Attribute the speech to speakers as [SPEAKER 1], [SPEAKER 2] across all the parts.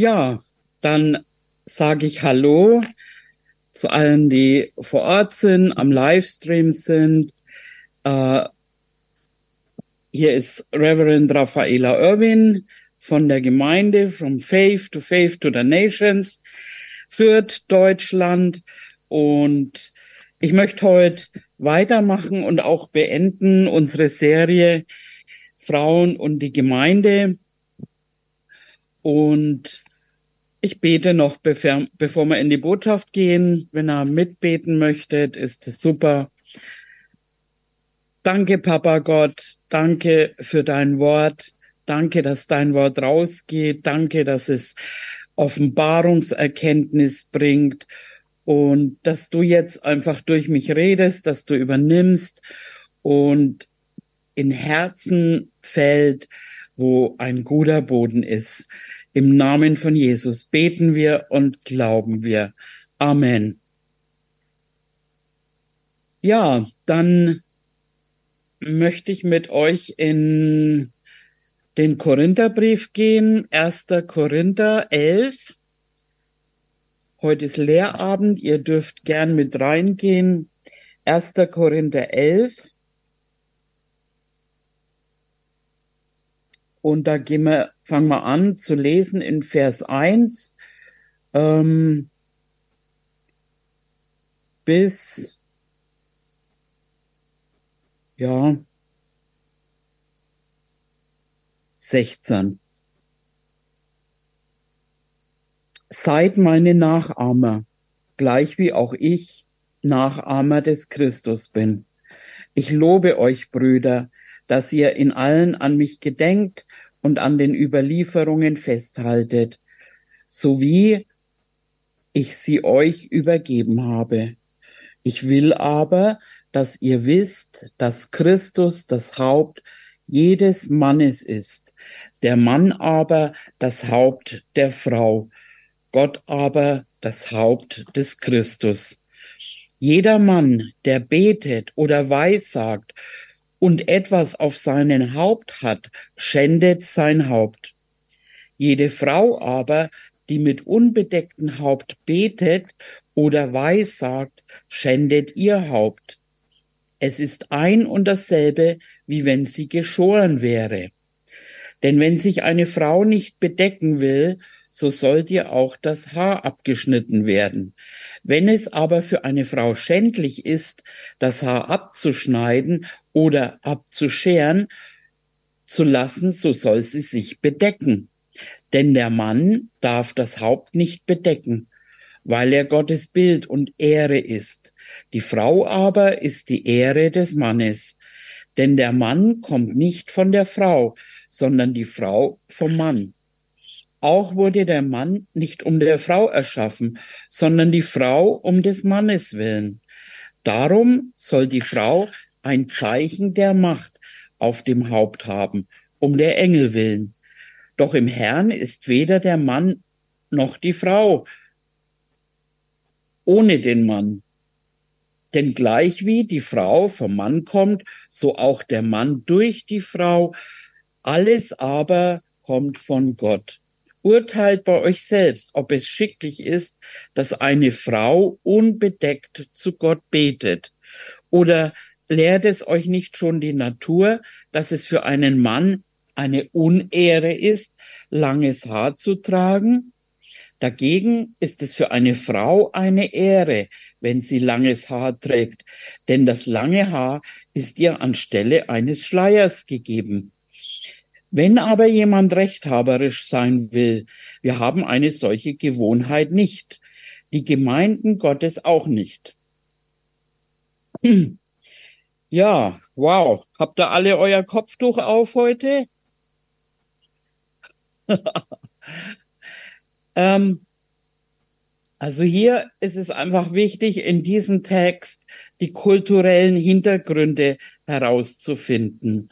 [SPEAKER 1] Ja, dann sage ich Hallo zu allen, die vor Ort sind, am Livestream sind. Äh, hier ist Reverend Raffaela Irwin von der Gemeinde From Faith to Faith to the Nations, Fürth, Deutschland. Und ich möchte heute weitermachen und auch beenden unsere Serie Frauen und die Gemeinde. Und ich bete noch, bevor, wir in die Botschaft gehen. Wenn ihr mitbeten möchtet, ist es super. Danke, Papa Gott. Danke für dein Wort. Danke, dass dein Wort rausgeht. Danke, dass es Offenbarungserkenntnis bringt und dass du jetzt einfach durch mich redest, dass du übernimmst und in Herzen fällt, wo ein guter Boden ist. Im Namen von Jesus beten wir und glauben wir. Amen. Ja, dann möchte ich mit euch in den Korintherbrief gehen, 1. Korinther 11. Heute ist Lehrabend, ihr dürft gern mit reingehen. 1. Korinther 11. Und da gehen wir, fangen wir an zu lesen in Vers 1 ähm, bis ja 16. Seid meine Nachahmer, gleich wie auch ich Nachahmer des Christus bin. Ich lobe euch, Brüder, dass ihr in allen an mich gedenkt und an den Überlieferungen festhaltet, so wie ich sie euch übergeben habe. Ich will aber, dass ihr wisst, dass Christus das Haupt jedes Mannes ist, der Mann aber das Haupt der Frau, Gott aber das Haupt des Christus. Jeder Mann, der betet oder weissagt und etwas auf seinen Haupt hat, schändet sein Haupt. Jede Frau aber, die mit unbedecktem Haupt betet oder weissagt, schändet ihr Haupt. Es ist ein und dasselbe, wie wenn sie geschoren wäre. Denn wenn sich eine Frau nicht bedecken will, so soll dir auch das Haar abgeschnitten werden. Wenn es aber für eine Frau schändlich ist, das Haar abzuschneiden oder abzuscheren zu lassen, so soll sie sich bedecken. Denn der Mann darf das Haupt nicht bedecken, weil er Gottes Bild und Ehre ist. Die Frau aber ist die Ehre des Mannes. Denn der Mann kommt nicht von der Frau, sondern die Frau vom Mann. Auch wurde der Mann nicht um der Frau erschaffen, sondern die Frau um des Mannes willen. Darum soll die Frau ein Zeichen der Macht auf dem Haupt haben, um der Engel willen. Doch im Herrn ist weder der Mann noch die Frau ohne den Mann. Denn gleich wie die Frau vom Mann kommt, so auch der Mann durch die Frau. Alles aber kommt von Gott. Urteilt bei euch selbst, ob es schicklich ist, dass eine Frau unbedeckt zu Gott betet. Oder lehrt es euch nicht schon die Natur, dass es für einen Mann eine Unehre ist, langes Haar zu tragen? Dagegen ist es für eine Frau eine Ehre, wenn sie langes Haar trägt, denn das lange Haar ist ihr anstelle eines Schleiers gegeben. Wenn aber jemand rechthaberisch sein will, wir haben eine solche Gewohnheit nicht, die Gemeinden Gottes auch nicht. Ja, wow. Habt ihr alle euer Kopftuch auf heute? ähm, also hier ist es einfach wichtig, in diesem Text die kulturellen Hintergründe herauszufinden.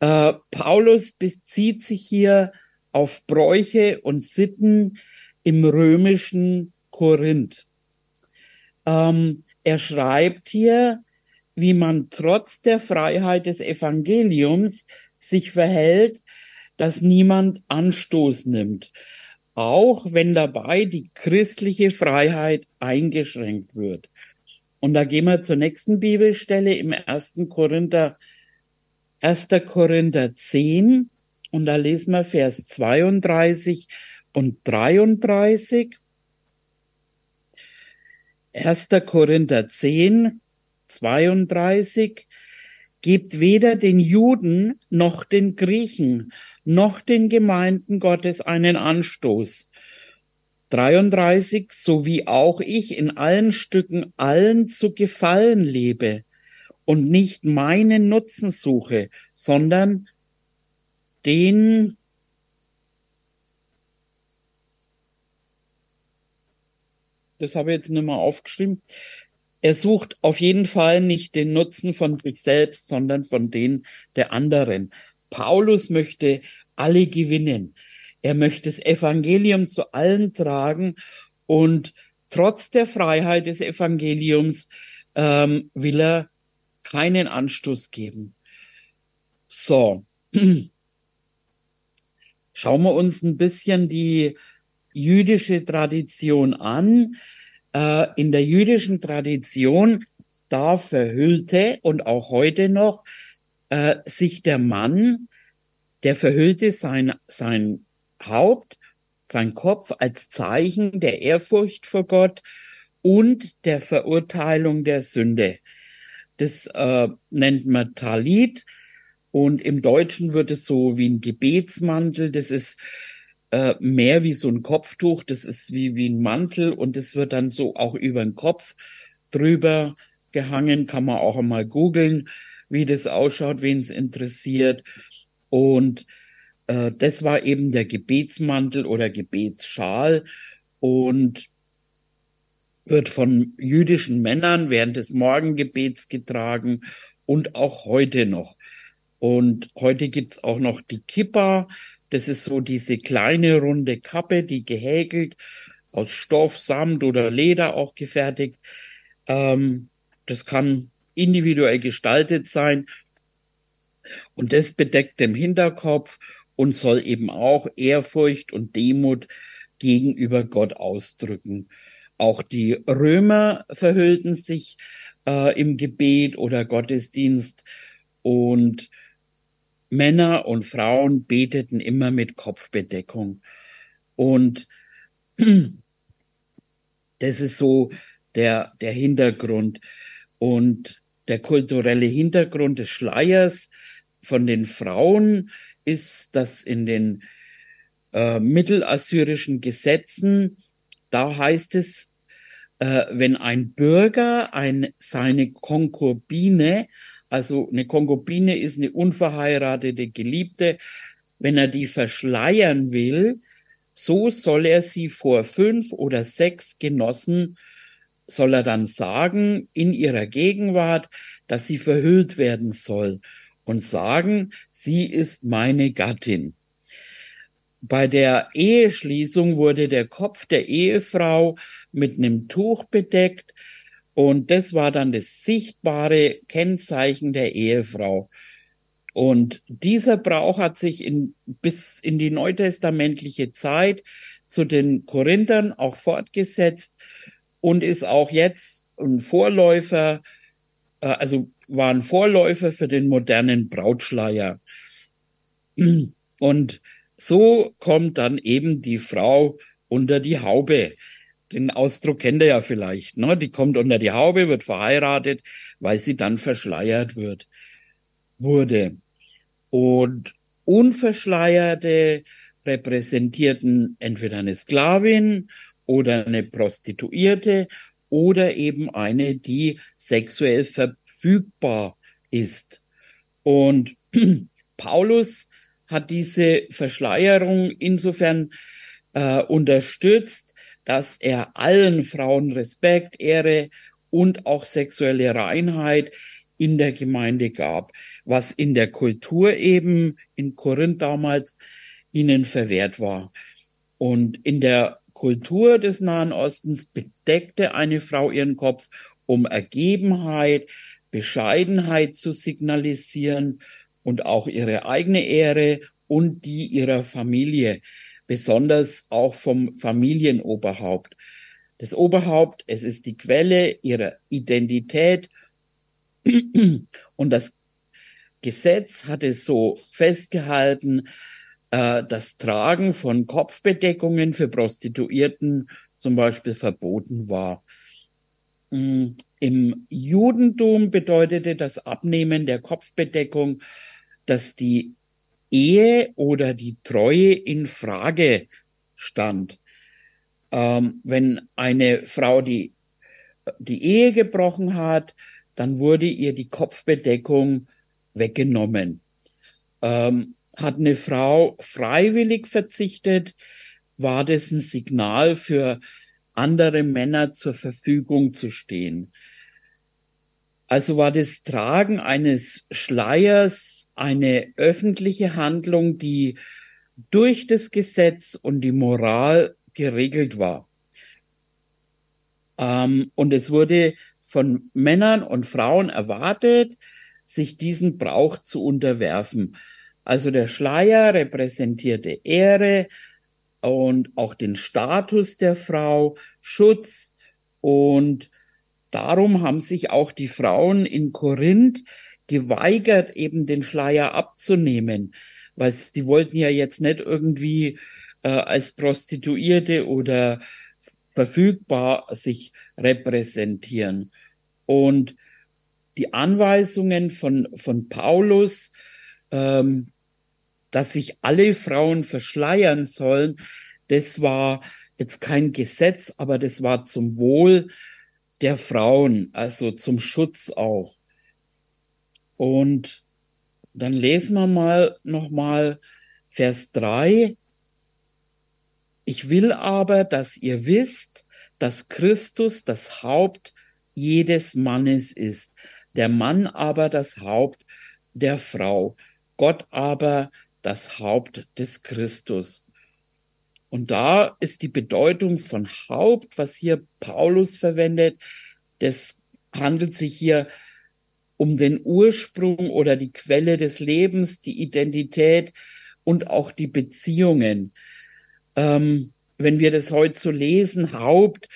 [SPEAKER 1] Äh, Paulus bezieht sich hier auf Bräuche und Sitten im römischen Korinth. Ähm, er schreibt hier, wie man trotz der Freiheit des Evangeliums sich verhält, dass niemand Anstoß nimmt. auch wenn dabei die christliche Freiheit eingeschränkt wird. Und da gehen wir zur nächsten Bibelstelle im 1. Korinther, 1. Korinther 10 und da lesen wir Vers 32 und 33. 1. Korinther 10, 32 Gebt weder den Juden noch den Griechen noch den Gemeinden Gottes einen Anstoß. 33, so wie auch ich in allen Stücken allen zu gefallen lebe und nicht meinen Nutzen suche, sondern den das habe ich jetzt nicht mehr aufgeschrieben. Er sucht auf jeden Fall nicht den Nutzen von sich selbst, sondern von den der anderen. Paulus möchte alle gewinnen. Er möchte das Evangelium zu allen tragen und trotz der Freiheit des Evangeliums ähm, will er keinen Anstoß geben. So, schauen wir uns ein bisschen die jüdische Tradition an. Äh, in der jüdischen Tradition, da verhüllte und auch heute noch äh, sich der Mann, der verhüllte sein, sein Haupt, sein Kopf als Zeichen der Ehrfurcht vor Gott und der Verurteilung der Sünde. Das äh, nennt man Talit und im Deutschen wird es so wie ein Gebetsmantel. Das ist äh, mehr wie so ein Kopftuch, das ist wie, wie ein Mantel und das wird dann so auch über den Kopf drüber gehangen, kann man auch einmal googeln, wie das ausschaut, wen es interessiert. Und äh, das war eben der Gebetsmantel oder Gebetsschal und wird von jüdischen Männern während des Morgengebets getragen und auch heute noch. Und heute gibt's auch noch die Kippa, das ist so diese kleine runde Kappe, die gehäkelt aus Stoff, Samt oder Leder auch gefertigt. Ähm, das kann individuell gestaltet sein. Und das bedeckt den Hinterkopf und soll eben auch Ehrfurcht und Demut gegenüber Gott ausdrücken. Auch die Römer verhüllten sich äh, im Gebet oder Gottesdienst und Männer und Frauen beteten immer mit Kopfbedeckung. Und das ist so der, der Hintergrund. Und der kulturelle Hintergrund des Schleiers von den Frauen ist, dass in den äh, mittelassyrischen Gesetzen, da heißt es, äh, wenn ein Bürger ein, seine Konkubine also eine Konkubine ist eine unverheiratete Geliebte. Wenn er die verschleiern will, so soll er sie vor fünf oder sechs Genossen, soll er dann sagen, in ihrer Gegenwart, dass sie verhüllt werden soll und sagen, sie ist meine Gattin. Bei der Eheschließung wurde der Kopf der Ehefrau mit einem Tuch bedeckt und das war dann das sichtbare Kennzeichen der Ehefrau. Und dieser Brauch hat sich in, bis in die neutestamentliche Zeit zu den Korinthern auch fortgesetzt und ist auch jetzt ein Vorläufer, äh, also war ein Vorläufer für den modernen Brautschleier. Und so kommt dann eben die Frau unter die Haube den Ausdruck kennt ihr ja vielleicht, ne? Die kommt unter die Haube, wird verheiratet, weil sie dann verschleiert wird, wurde. Und Unverschleierte repräsentierten entweder eine Sklavin oder eine Prostituierte oder eben eine, die sexuell verfügbar ist. Und Paulus hat diese Verschleierung insofern äh, unterstützt, dass er allen Frauen Respekt, Ehre und auch sexuelle Reinheit in der Gemeinde gab, was in der Kultur eben in Korinth damals ihnen verwehrt war. Und in der Kultur des Nahen Ostens bedeckte eine Frau ihren Kopf, um Ergebenheit, Bescheidenheit zu signalisieren und auch ihre eigene Ehre und die ihrer Familie besonders auch vom Familienoberhaupt. Das Oberhaupt, es ist die Quelle ihrer Identität und das Gesetz hat es so festgehalten, äh, das Tragen von Kopfbedeckungen für Prostituierten zum Beispiel verboten war. Mm, Im Judentum bedeutete das Abnehmen der Kopfbedeckung, dass die Ehe oder die Treue in Frage stand. Ähm, wenn eine Frau die, die Ehe gebrochen hat, dann wurde ihr die Kopfbedeckung weggenommen. Ähm, hat eine Frau freiwillig verzichtet, war das ein Signal für andere Männer zur Verfügung zu stehen. Also war das Tragen eines Schleiers eine öffentliche Handlung, die durch das Gesetz und die Moral geregelt war. Ähm, und es wurde von Männern und Frauen erwartet, sich diesen Brauch zu unterwerfen. Also der Schleier repräsentierte Ehre und auch den Status der Frau, Schutz und darum haben sich auch die Frauen in Korinth geweigert, eben den Schleier abzunehmen, weil sie wollten ja jetzt nicht irgendwie äh, als Prostituierte oder verfügbar sich repräsentieren. Und die Anweisungen von, von Paulus, ähm, dass sich alle Frauen verschleiern sollen, das war jetzt kein Gesetz, aber das war zum Wohl der Frauen, also zum Schutz auch. Und dann lesen wir mal nochmal Vers 3. Ich will aber, dass ihr wisst, dass Christus das Haupt jedes Mannes ist, der Mann aber das Haupt der Frau, Gott aber das Haupt des Christus. Und da ist die Bedeutung von Haupt, was hier Paulus verwendet, das handelt sich hier um den Ursprung oder die Quelle des Lebens, die Identität und auch die Beziehungen. Ähm, wenn wir das heute so lesen, Haupt,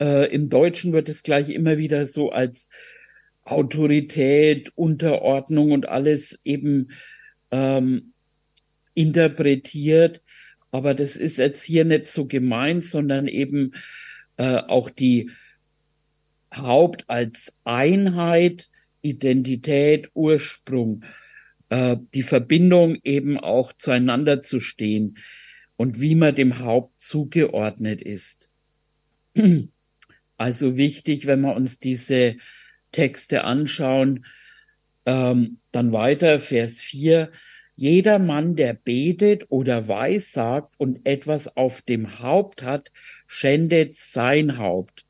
[SPEAKER 1] äh, im Deutschen wird es gleich immer wieder so als Autorität, Unterordnung und alles eben ähm, interpretiert. Aber das ist jetzt hier nicht so gemeint, sondern eben äh, auch die Haupt als Einheit, Identität, Ursprung, äh, die Verbindung eben auch zueinander zu stehen und wie man dem Haupt zugeordnet ist. Also wichtig, wenn wir uns diese Texte anschauen, ähm, dann weiter, Vers 4, jeder Mann, der betet oder weissagt und etwas auf dem Haupt hat, schändet sein Haupt.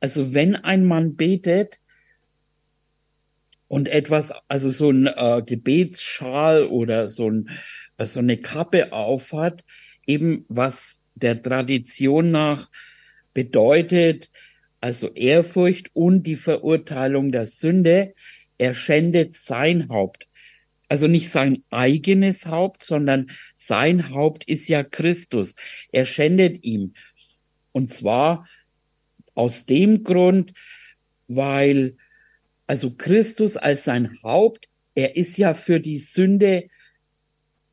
[SPEAKER 1] Also wenn ein Mann betet und etwas, also so ein äh, Gebetsschal oder so, ein, äh, so eine Kappe aufhat, eben was der Tradition nach bedeutet, also Ehrfurcht und die Verurteilung der Sünde, er schändet sein Haupt. Also nicht sein eigenes Haupt, sondern sein Haupt ist ja Christus. Er schändet ihm. Und zwar aus dem Grund, weil also Christus als sein Haupt, er ist ja für die Sünde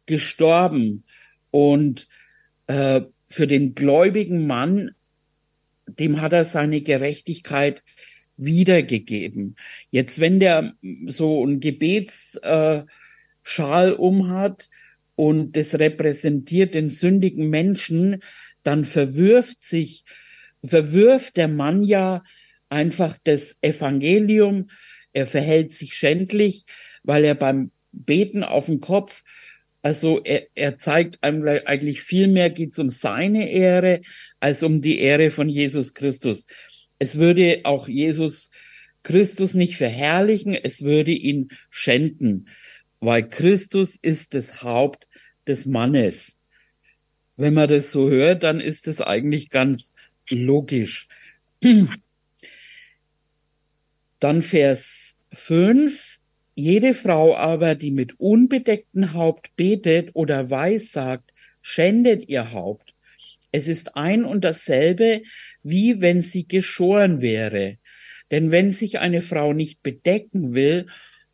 [SPEAKER 1] gestorben und äh, für den gläubigen Mann, dem hat er seine Gerechtigkeit wiedergegeben. Jetzt, wenn der so ein Gebetsschal äh, umhat und das repräsentiert den sündigen Menschen, dann verwirft sich, verwirft der Mann ja einfach das Evangelium, er verhält sich schändlich, weil er beim Beten auf den Kopf, also er, er zeigt einem eigentlich viel mehr geht es um seine Ehre als um die Ehre von Jesus Christus. Es würde auch Jesus Christus nicht verherrlichen, es würde ihn schänden, weil Christus ist das Haupt des Mannes. Wenn man das so hört, dann ist es eigentlich ganz logisch. Dann Vers 5. Jede Frau aber, die mit unbedecktem Haupt betet oder weissagt, schändet ihr Haupt. Es ist ein und dasselbe, wie wenn sie geschoren wäre. Denn wenn sich eine Frau nicht bedecken will,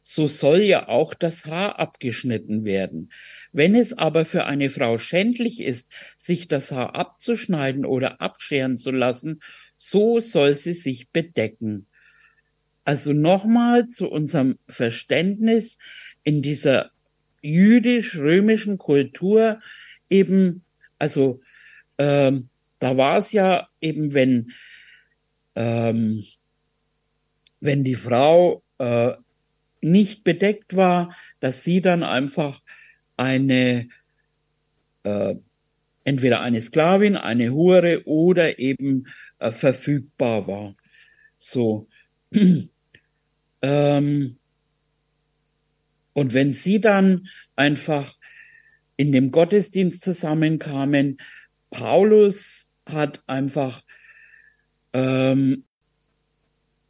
[SPEAKER 1] so soll ja auch das Haar abgeschnitten werden. Wenn es aber für eine Frau schändlich ist, sich das Haar abzuschneiden oder abscheren zu lassen, so soll sie sich bedecken. Also nochmal zu unserem Verständnis in dieser jüdisch-römischen Kultur eben, also ähm, da war es ja eben, wenn ähm, wenn die Frau äh, nicht bedeckt war, dass sie dann einfach eine äh, entweder eine Sklavin, eine Hure oder eben äh, verfügbar war. So. Ähm, und wenn sie dann einfach in dem Gottesdienst zusammenkamen, Paulus hat einfach ähm,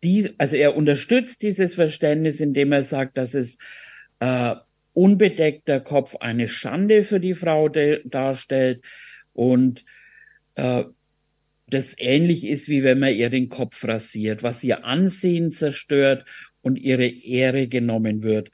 [SPEAKER 1] die, also er unterstützt dieses Verständnis, indem er sagt, dass es äh, unbedeckter Kopf eine Schande für die Frau darstellt und äh, das ähnlich ist, wie wenn man ihr den Kopf rasiert, was ihr Ansehen zerstört und ihre Ehre genommen wird.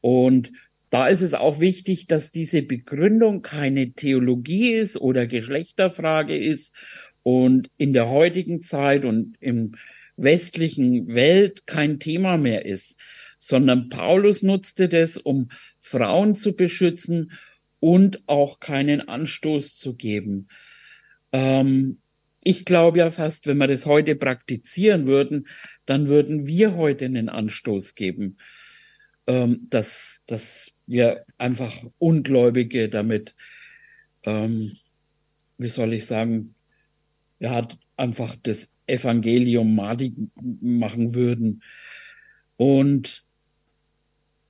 [SPEAKER 1] Und da ist es auch wichtig, dass diese Begründung keine Theologie ist oder Geschlechterfrage ist und in der heutigen Zeit und im westlichen Welt kein Thema mehr ist, sondern Paulus nutzte das, um Frauen zu beschützen und auch keinen Anstoß zu geben. Ähm, ich glaube ja fast, wenn wir das heute praktizieren würden, dann würden wir heute einen Anstoß geben, ähm, dass, dass wir einfach Ungläubige damit, ähm, wie soll ich sagen, ja, einfach das Evangelium madig machen würden. Und,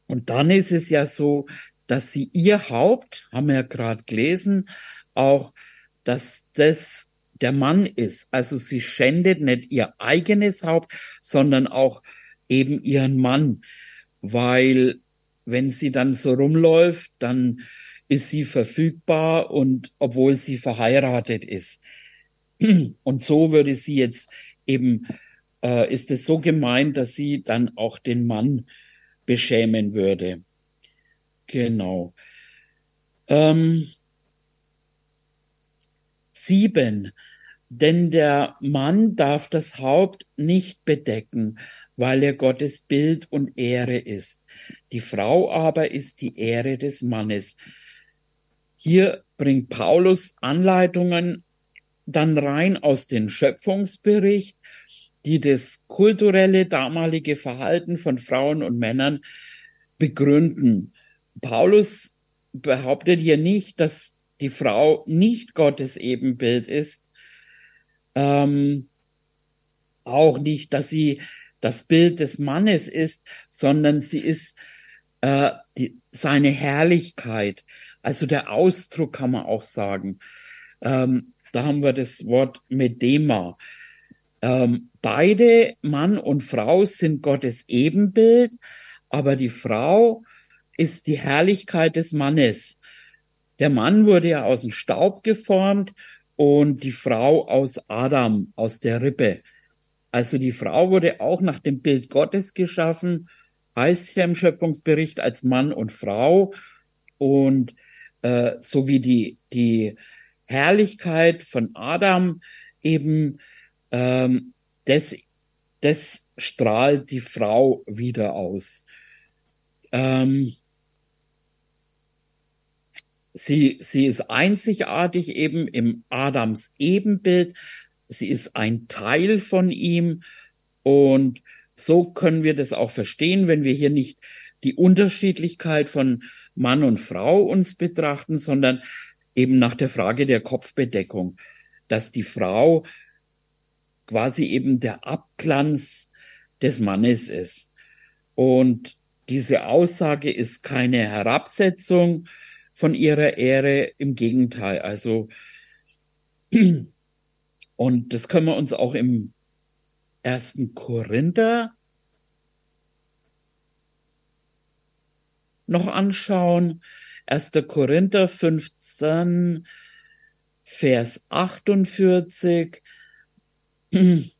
[SPEAKER 1] und dann ist es ja so, dass sie ihr Haupt, haben wir ja gerade gelesen, auch, dass das der Mann ist. Also sie schändet nicht ihr eigenes Haupt, sondern auch eben ihren Mann, weil wenn sie dann so rumläuft, dann ist sie verfügbar und obwohl sie verheiratet ist. Und so würde sie jetzt eben, äh, ist es so gemeint, dass sie dann auch den Mann beschämen würde. Genau. Ähm, sieben. Denn der Mann darf das Haupt nicht bedecken, weil er Gottes Bild und Ehre ist. Die Frau aber ist die Ehre des Mannes. Hier bringt Paulus Anleitungen dann rein aus dem Schöpfungsbericht, die das kulturelle damalige Verhalten von Frauen und Männern begründen. Paulus behauptet hier nicht, dass die Frau nicht Gottes Ebenbild ist, ähm, auch nicht, dass sie das Bild des Mannes ist, sondern sie ist äh, die, seine Herrlichkeit, also der Ausdruck kann man auch sagen. Ähm, da haben wir das Wort Medema. Ähm, beide, Mann und Frau, sind Gottes Ebenbild, aber die Frau ist die Herrlichkeit des Mannes. Der Mann wurde ja aus dem Staub geformt und die Frau aus Adam, aus der Rippe. Also die Frau wurde auch nach dem Bild Gottes geschaffen, heißt ja im Schöpfungsbericht als Mann und Frau und äh, so wie die, die Herrlichkeit von Adam eben, ähm, das, das strahlt die Frau wieder aus. Ähm, sie, sie ist einzigartig eben im Adams Ebenbild. Sie ist ein Teil von ihm und so können wir das auch verstehen, wenn wir hier nicht die Unterschiedlichkeit von Mann und Frau uns betrachten, sondern eben nach der Frage der Kopfbedeckung, dass die Frau quasi eben der Abglanz des Mannes ist. Und diese Aussage ist keine Herabsetzung von ihrer Ehre, im Gegenteil. Also, und das können wir uns auch im ersten Korinther noch anschauen. 1. Korinther 15, Vers 48.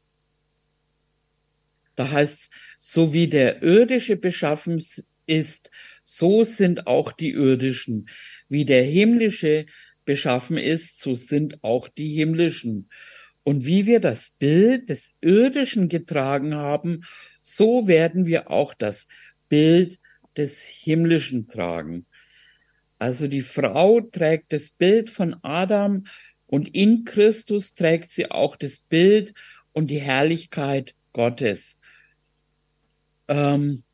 [SPEAKER 1] Da heißt es, so wie der irdische beschaffen ist, so sind auch die irdischen. Wie der himmlische beschaffen ist, so sind auch die himmlischen. Und wie wir das Bild des irdischen getragen haben, so werden wir auch das Bild des himmlischen tragen. Also die Frau trägt das Bild von Adam und in Christus trägt sie auch das Bild und die Herrlichkeit Gottes. Ähm,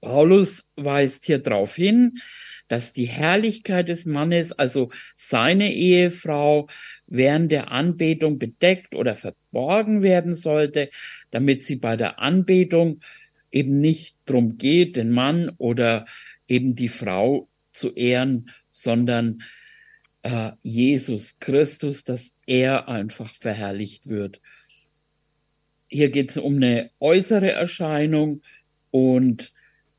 [SPEAKER 1] Paulus weist hier darauf hin, dass die Herrlichkeit des Mannes, also seine Ehefrau, während der Anbetung bedeckt oder verborgen werden sollte, damit sie bei der Anbetung eben nicht drum geht, den Mann oder eben die Frau zu ehren, sondern äh, Jesus Christus, dass er einfach verherrlicht wird. Hier geht es um eine äußere Erscheinung und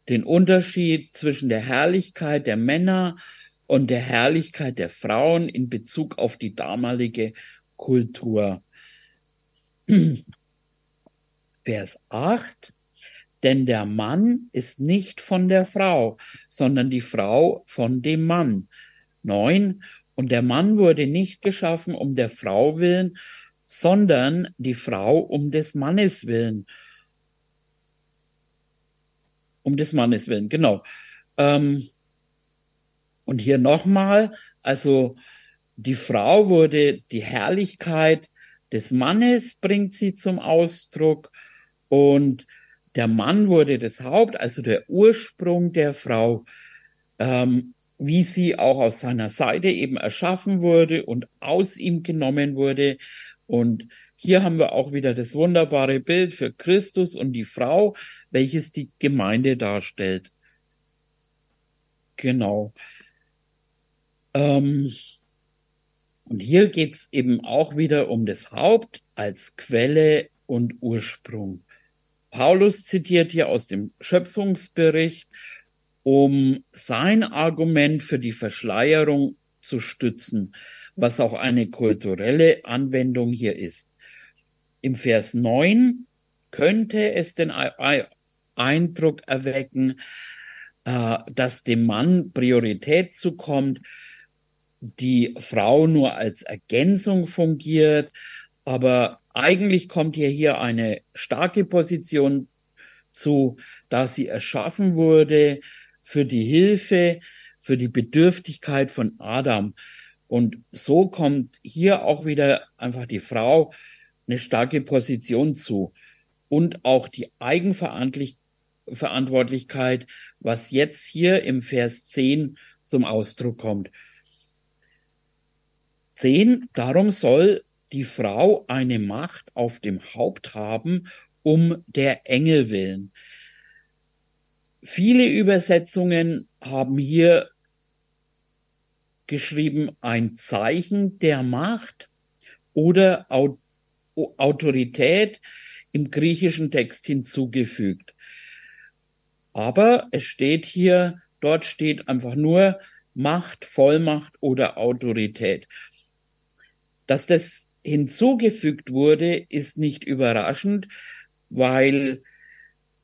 [SPEAKER 1] den Unterschied zwischen der Herrlichkeit der Männer und der Herrlichkeit der Frauen in Bezug auf die damalige Kultur. Vers 8. Denn der Mann ist nicht von der Frau, sondern die Frau von dem Mann. 9. Und der Mann wurde nicht geschaffen um der Frau willen, sondern die Frau um des Mannes willen um des Mannes willen, genau. Ähm, und hier nochmal, also die Frau wurde die Herrlichkeit des Mannes bringt sie zum Ausdruck und der Mann wurde das Haupt, also der Ursprung der Frau, ähm, wie sie auch aus seiner Seite eben erschaffen wurde und aus ihm genommen wurde. Und hier haben wir auch wieder das wunderbare Bild für Christus und die Frau, welches die Gemeinde darstellt. Genau. Ähm, und hier geht's eben auch wieder um das Haupt als Quelle und Ursprung. Paulus zitiert hier aus dem Schöpfungsbericht, um sein Argument für die Verschleierung zu stützen, was auch eine kulturelle Anwendung hier ist. Im Vers 9 könnte es den Eindruck erwecken, äh, dass dem Mann Priorität zukommt, die Frau nur als Ergänzung fungiert, aber eigentlich kommt ihr hier eine starke Position zu, da sie erschaffen wurde für die Hilfe, für die Bedürftigkeit von Adam. Und so kommt hier auch wieder einfach die Frau eine starke Position zu und auch die Eigenverantwortlichkeit Verantwortlichkeit, was jetzt hier im Vers 10 zum Ausdruck kommt. 10. Darum soll die Frau eine Macht auf dem Haupt haben, um der Engel willen. Viele Übersetzungen haben hier geschrieben ein Zeichen der Macht oder Autorität im griechischen Text hinzugefügt. Aber es steht hier, dort steht einfach nur Macht, Vollmacht oder Autorität. Dass das hinzugefügt wurde, ist nicht überraschend, weil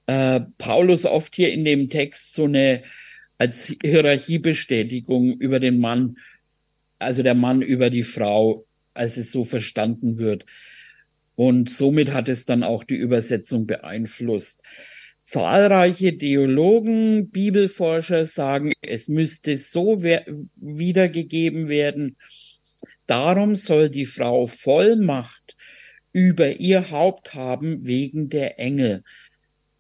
[SPEAKER 1] äh, Paulus oft hier in dem Text so eine als Hierarchiebestätigung über den Mann, also der Mann über die Frau, als es so verstanden wird. Und somit hat es dann auch die Übersetzung beeinflusst. Zahlreiche Theologen, Bibelforscher sagen, es müsste so wiedergegeben werden. Darum soll die Frau Vollmacht über ihr Haupt haben wegen der Engel.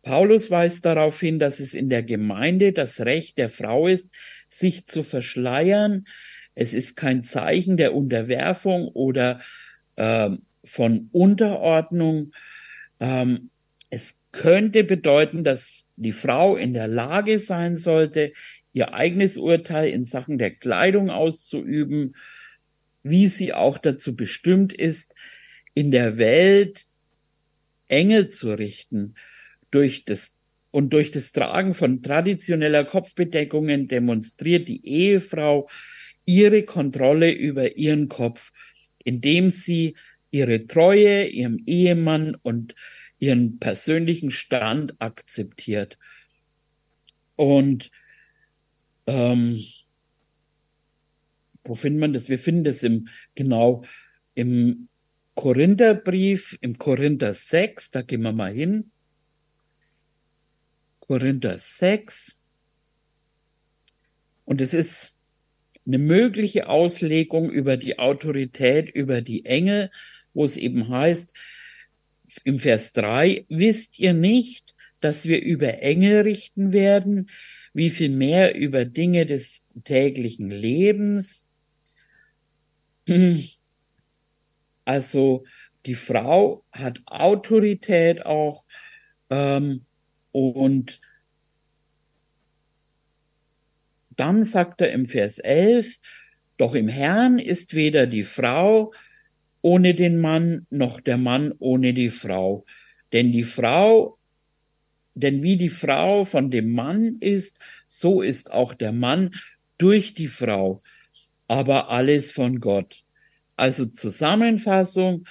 [SPEAKER 1] Paulus weist darauf hin, dass es in der Gemeinde das Recht der Frau ist, sich zu verschleiern. Es ist kein Zeichen der Unterwerfung oder äh, von Unterordnung. Ähm, es könnte bedeuten, dass die Frau in der Lage sein sollte, ihr eigenes Urteil in Sachen der Kleidung auszuüben, wie sie auch dazu bestimmt ist, in der Welt Engel zu richten durch das und durch das Tragen von traditioneller Kopfbedeckungen demonstriert die Ehefrau ihre Kontrolle über ihren Kopf, indem sie ihre Treue ihrem Ehemann und ihren persönlichen Stand akzeptiert. Und ähm, wo findet man das? Wir finden das im genau im Korintherbrief, im Korinther 6, da gehen wir mal hin. Korinther 6. Und es ist eine mögliche Auslegung über die Autorität, über die Engel, wo es eben heißt, im Vers 3, wisst ihr nicht, dass wir über Engel richten werden, wie viel mehr über Dinge des täglichen Lebens? Also die Frau hat Autorität auch ähm, und dann sagt er im Vers 11, doch im Herrn ist weder die Frau ohne den Mann noch der Mann ohne die Frau. Denn die Frau, denn wie die Frau von dem Mann ist, so ist auch der Mann durch die Frau, aber alles von Gott. Also Zusammenfassung,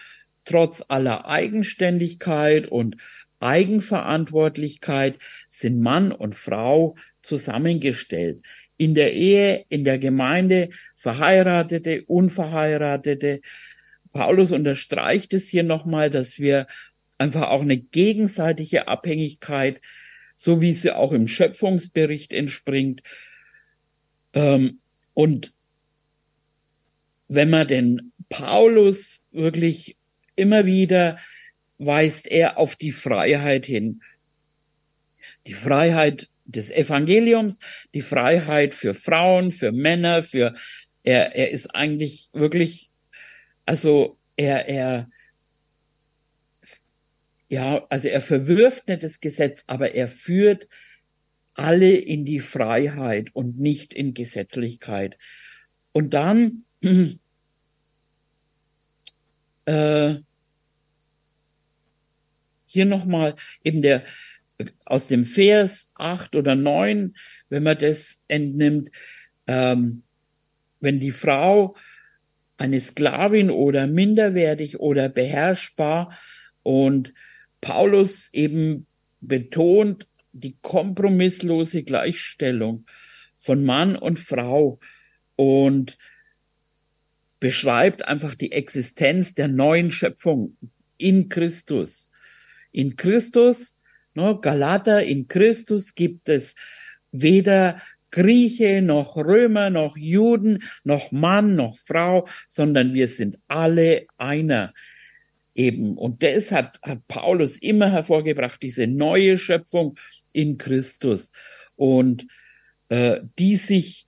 [SPEAKER 1] trotz aller Eigenständigkeit und Eigenverantwortlichkeit sind Mann und Frau zusammengestellt. In der Ehe, in der Gemeinde, Verheiratete, Unverheiratete. Paulus unterstreicht es hier nochmal, dass wir einfach auch eine gegenseitige Abhängigkeit, so wie sie auch im Schöpfungsbericht entspringt. Ähm, und wenn man den Paulus wirklich immer wieder weist er auf die Freiheit hin. Die Freiheit des Evangeliums, die Freiheit für Frauen, für Männer, für er, er ist eigentlich wirklich, also er, er, ja, also er verwirft nicht das Gesetz, aber er führt alle in die Freiheit und nicht in Gesetzlichkeit. Und dann äh, hier nochmal eben der aus dem Vers acht oder neun, wenn man das entnimmt, ähm, wenn die Frau eine Sklavin oder minderwertig oder beherrschbar und Paulus eben betont die kompromisslose Gleichstellung von Mann und Frau und beschreibt einfach die Existenz der neuen Schöpfung in Christus. In Christus, ne, Galater, in Christus gibt es weder Grieche noch Römer noch Juden noch Mann noch Frau, sondern wir sind alle einer eben. Und das hat, hat Paulus immer hervorgebracht, diese neue Schöpfung in Christus und äh, die sich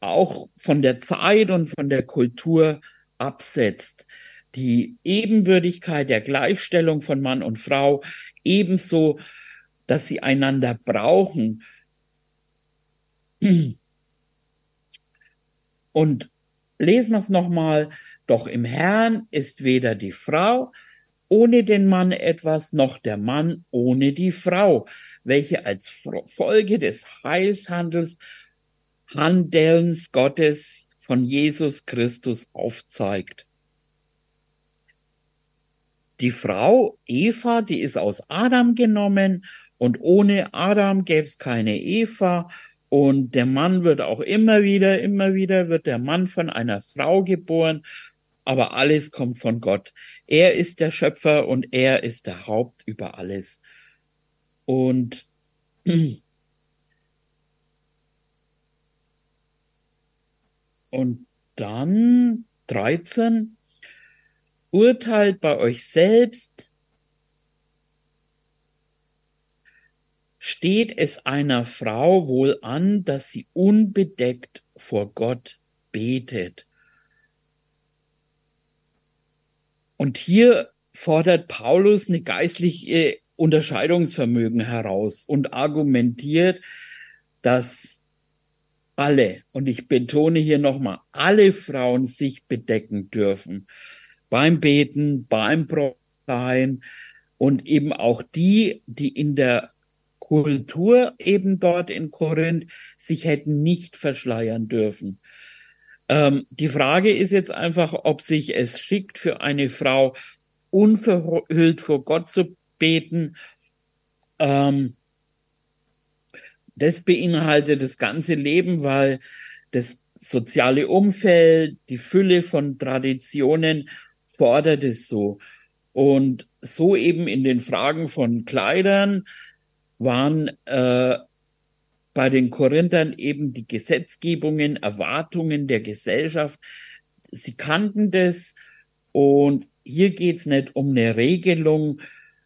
[SPEAKER 1] auch von der Zeit und von der Kultur absetzt die Ebenbürtigkeit der Gleichstellung von Mann und Frau, ebenso, dass sie einander brauchen. Und lesen wir es nochmal, doch im Herrn ist weder die Frau ohne den Mann etwas, noch der Mann ohne die Frau, welche als Folge des Heilshandels, Handelns Gottes von Jesus Christus aufzeigt. Die Frau Eva, die ist aus Adam genommen und ohne Adam gäbe es keine Eva. Und der Mann wird auch immer wieder, immer wieder wird der Mann von einer Frau geboren. Aber alles kommt von Gott. Er ist der Schöpfer und er ist der Haupt über alles. Und und dann 13 urteilt bei euch selbst, steht es einer Frau wohl an, dass sie unbedeckt vor Gott betet. Und hier fordert Paulus eine geistliche Unterscheidungsvermögen heraus und argumentiert, dass alle, und ich betone hier nochmal, alle Frauen sich bedecken dürfen beim Beten, beim Prophezeien und eben auch die, die in der Kultur eben dort in Korinth sich hätten nicht verschleiern dürfen. Ähm, die Frage ist jetzt einfach, ob sich es schickt für eine Frau unverhüllt vor Gott zu beten. Ähm, das beinhaltet das ganze Leben, weil das soziale Umfeld, die Fülle von Traditionen fordert es so. Und so eben in den Fragen von Kleidern waren äh, bei den Korinthern eben die Gesetzgebungen, Erwartungen der Gesellschaft. Sie kannten das und hier geht's nicht um eine Regelung,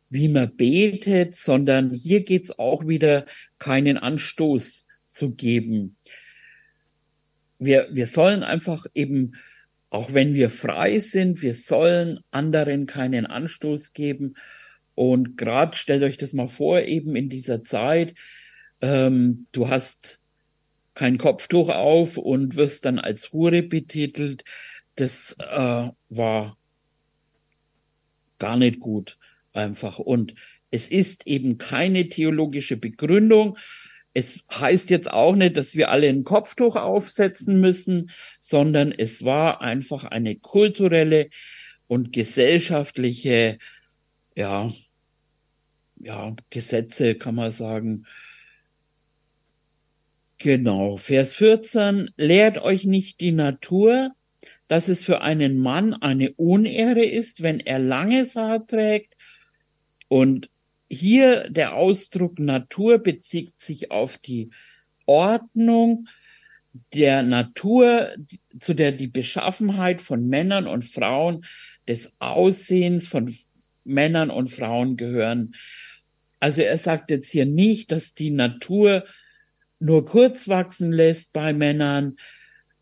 [SPEAKER 1] wie man betet, sondern hier geht's auch wieder keinen Anstoß zu geben. Wir, wir sollen einfach eben, auch wenn wir frei sind, wir sollen anderen keinen Anstoß geben. Und gerade stellt euch das mal vor, eben in dieser Zeit, ähm, du hast kein Kopftuch auf und wirst dann als Hure betitelt. Das äh, war gar nicht gut einfach. Und es ist eben keine theologische Begründung. Es heißt jetzt auch nicht, dass wir alle ein Kopftuch aufsetzen müssen, sondern es war einfach eine kulturelle und gesellschaftliche, ja, ja, Gesetze, kann man sagen, Genau, Vers 14, lehrt euch nicht die Natur, dass es für einen Mann eine Unehre ist, wenn er langes Haar trägt. Und hier der Ausdruck Natur bezieht sich auf die Ordnung der Natur, zu der die Beschaffenheit von Männern und Frauen, des Aussehens von Männern und Frauen gehören. Also er sagt jetzt hier nicht, dass die Natur nur kurz wachsen lässt bei Männern.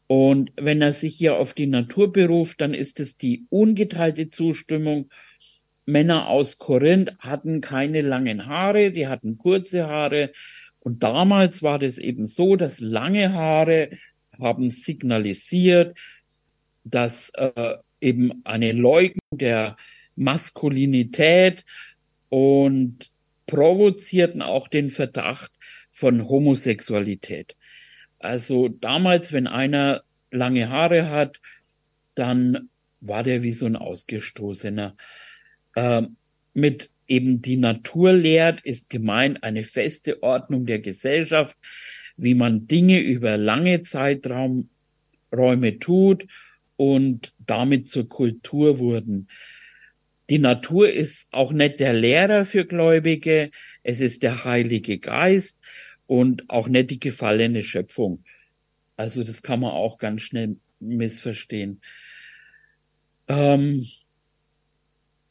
[SPEAKER 1] Und wenn er sich hier auf die Natur beruft, dann ist es die ungeteilte Zustimmung. Männer aus Korinth hatten keine langen Haare, die hatten kurze Haare. Und damals war das eben so, dass lange Haare haben signalisiert, dass äh, eben eine Leugnung der Maskulinität und provozierten auch den Verdacht, von Homosexualität. Also damals, wenn einer lange Haare hat, dann war der wie so ein Ausgestoßener. Äh, mit eben die Natur lehrt, ist gemeint eine feste Ordnung der Gesellschaft, wie man Dinge über lange Zeiträume tut und damit zur Kultur wurden. Die Natur ist auch nicht der Lehrer für Gläubige, es ist der Heilige Geist und auch nicht die gefallene Schöpfung. Also das kann man auch ganz schnell missverstehen. Ähm,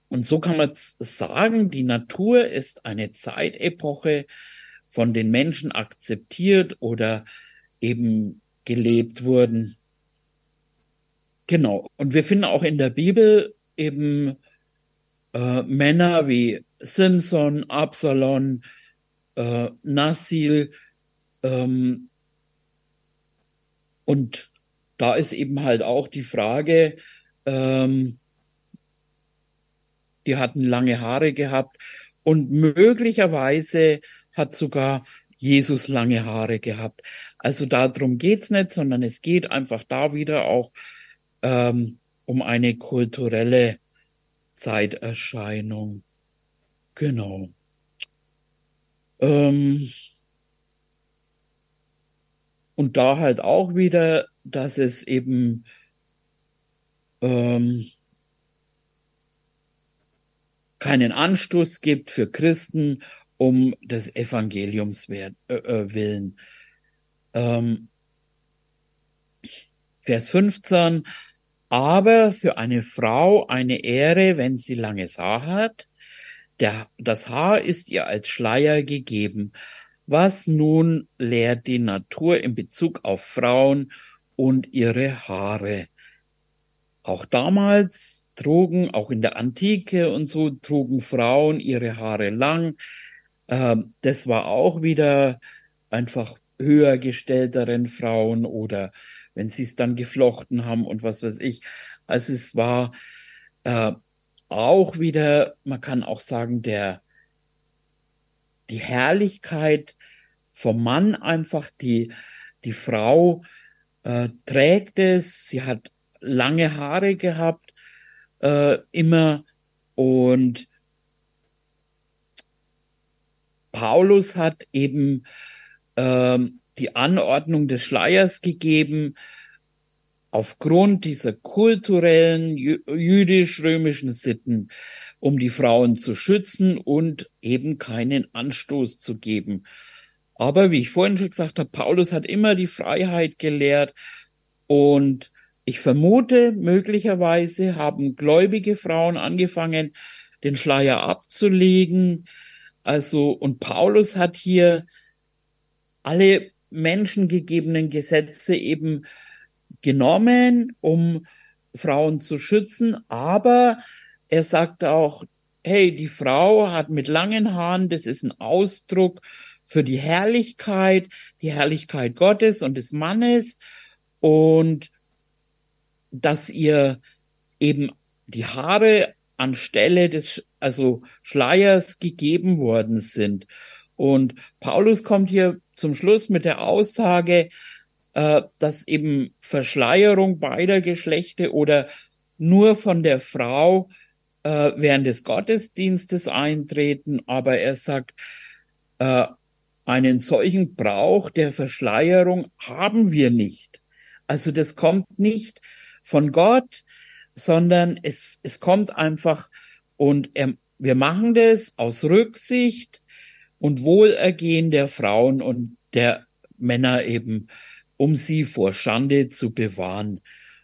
[SPEAKER 1] und so kann man sagen, die Natur ist eine Zeitepoche, von den Menschen akzeptiert oder eben gelebt wurden. Genau. Und wir finden auch in der Bibel eben äh, Männer wie Simson, Absalom, äh, Nasil ähm, und da ist eben halt auch die Frage, ähm, die hatten lange Haare gehabt und möglicherweise hat sogar Jesus lange Haare gehabt. Also darum geht's nicht, sondern es geht einfach da wieder auch ähm, um eine kulturelle Zeiterscheinung. Genau. Ähm, und da halt auch wieder, dass es eben ähm, keinen Anstoß gibt für Christen um des Evangeliums äh, äh, willen. Ähm, Vers 15, aber für eine Frau eine Ehre, wenn sie langes Haar hat. Der, das Haar ist ihr als Schleier gegeben. Was nun lehrt die Natur in Bezug auf Frauen und ihre Haare? Auch damals trugen, auch in der Antike und so, trugen Frauen ihre Haare lang. Ähm, das war auch wieder einfach höher gestellteren Frauen oder wenn sie es dann geflochten haben und was weiß ich. Also es war äh, auch wieder, man kann auch sagen, der die Herrlichkeit vom Mann einfach, die, die Frau äh, trägt es, sie hat lange Haare gehabt, äh, immer und Paulus hat eben äh, die Anordnung des Schleiers gegeben, aufgrund dieser kulturellen jüdisch-römischen Sitten, um die Frauen zu schützen und eben keinen Anstoß zu geben. Aber wie ich vorhin schon gesagt habe, Paulus hat immer die Freiheit gelehrt und ich vermute, möglicherweise haben gläubige Frauen angefangen, den Schleier abzulegen. Also, und Paulus hat hier alle menschengegebenen Gesetze eben genommen, um Frauen zu schützen, aber er sagt auch, hey, die Frau hat mit langen Haaren, das ist ein Ausdruck für die Herrlichkeit, die Herrlichkeit Gottes und des Mannes und dass ihr eben die Haare anstelle des also Schleiers gegeben worden sind. Und Paulus kommt hier zum Schluss mit der Aussage, äh, dass eben Verschleierung beider Geschlechter oder nur von der Frau äh, während des Gottesdienstes eintreten, aber er sagt, äh, einen solchen Brauch der Verschleierung haben wir nicht. Also das kommt nicht von Gott, sondern es, es kommt einfach und er, wir machen das aus Rücksicht und Wohlergehen der Frauen und der Männer eben, um sie vor Schande zu bewahren.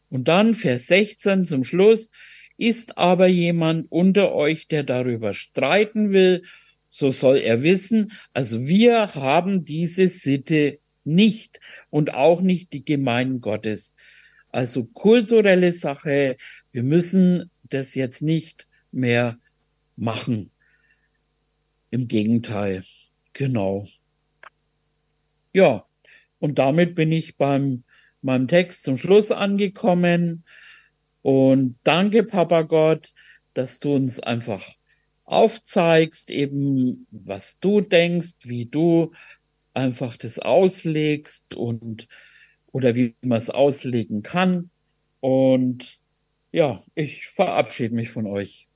[SPEAKER 1] Und dann Vers 16 zum Schluss, ist aber jemand unter euch, der darüber streiten will, so soll er wissen, also wir haben diese Sitte nicht und auch nicht die Gemeinden Gottes. Also kulturelle Sache, wir müssen das jetzt nicht mehr machen. Im Gegenteil, genau. Ja, und damit bin ich beim meinem Text zum Schluss angekommen. Und danke, Papa Gott, dass du uns einfach aufzeigst, eben was du denkst, wie du einfach das auslegst und oder wie man es auslegen kann. Und ja, ich verabschiede mich von euch.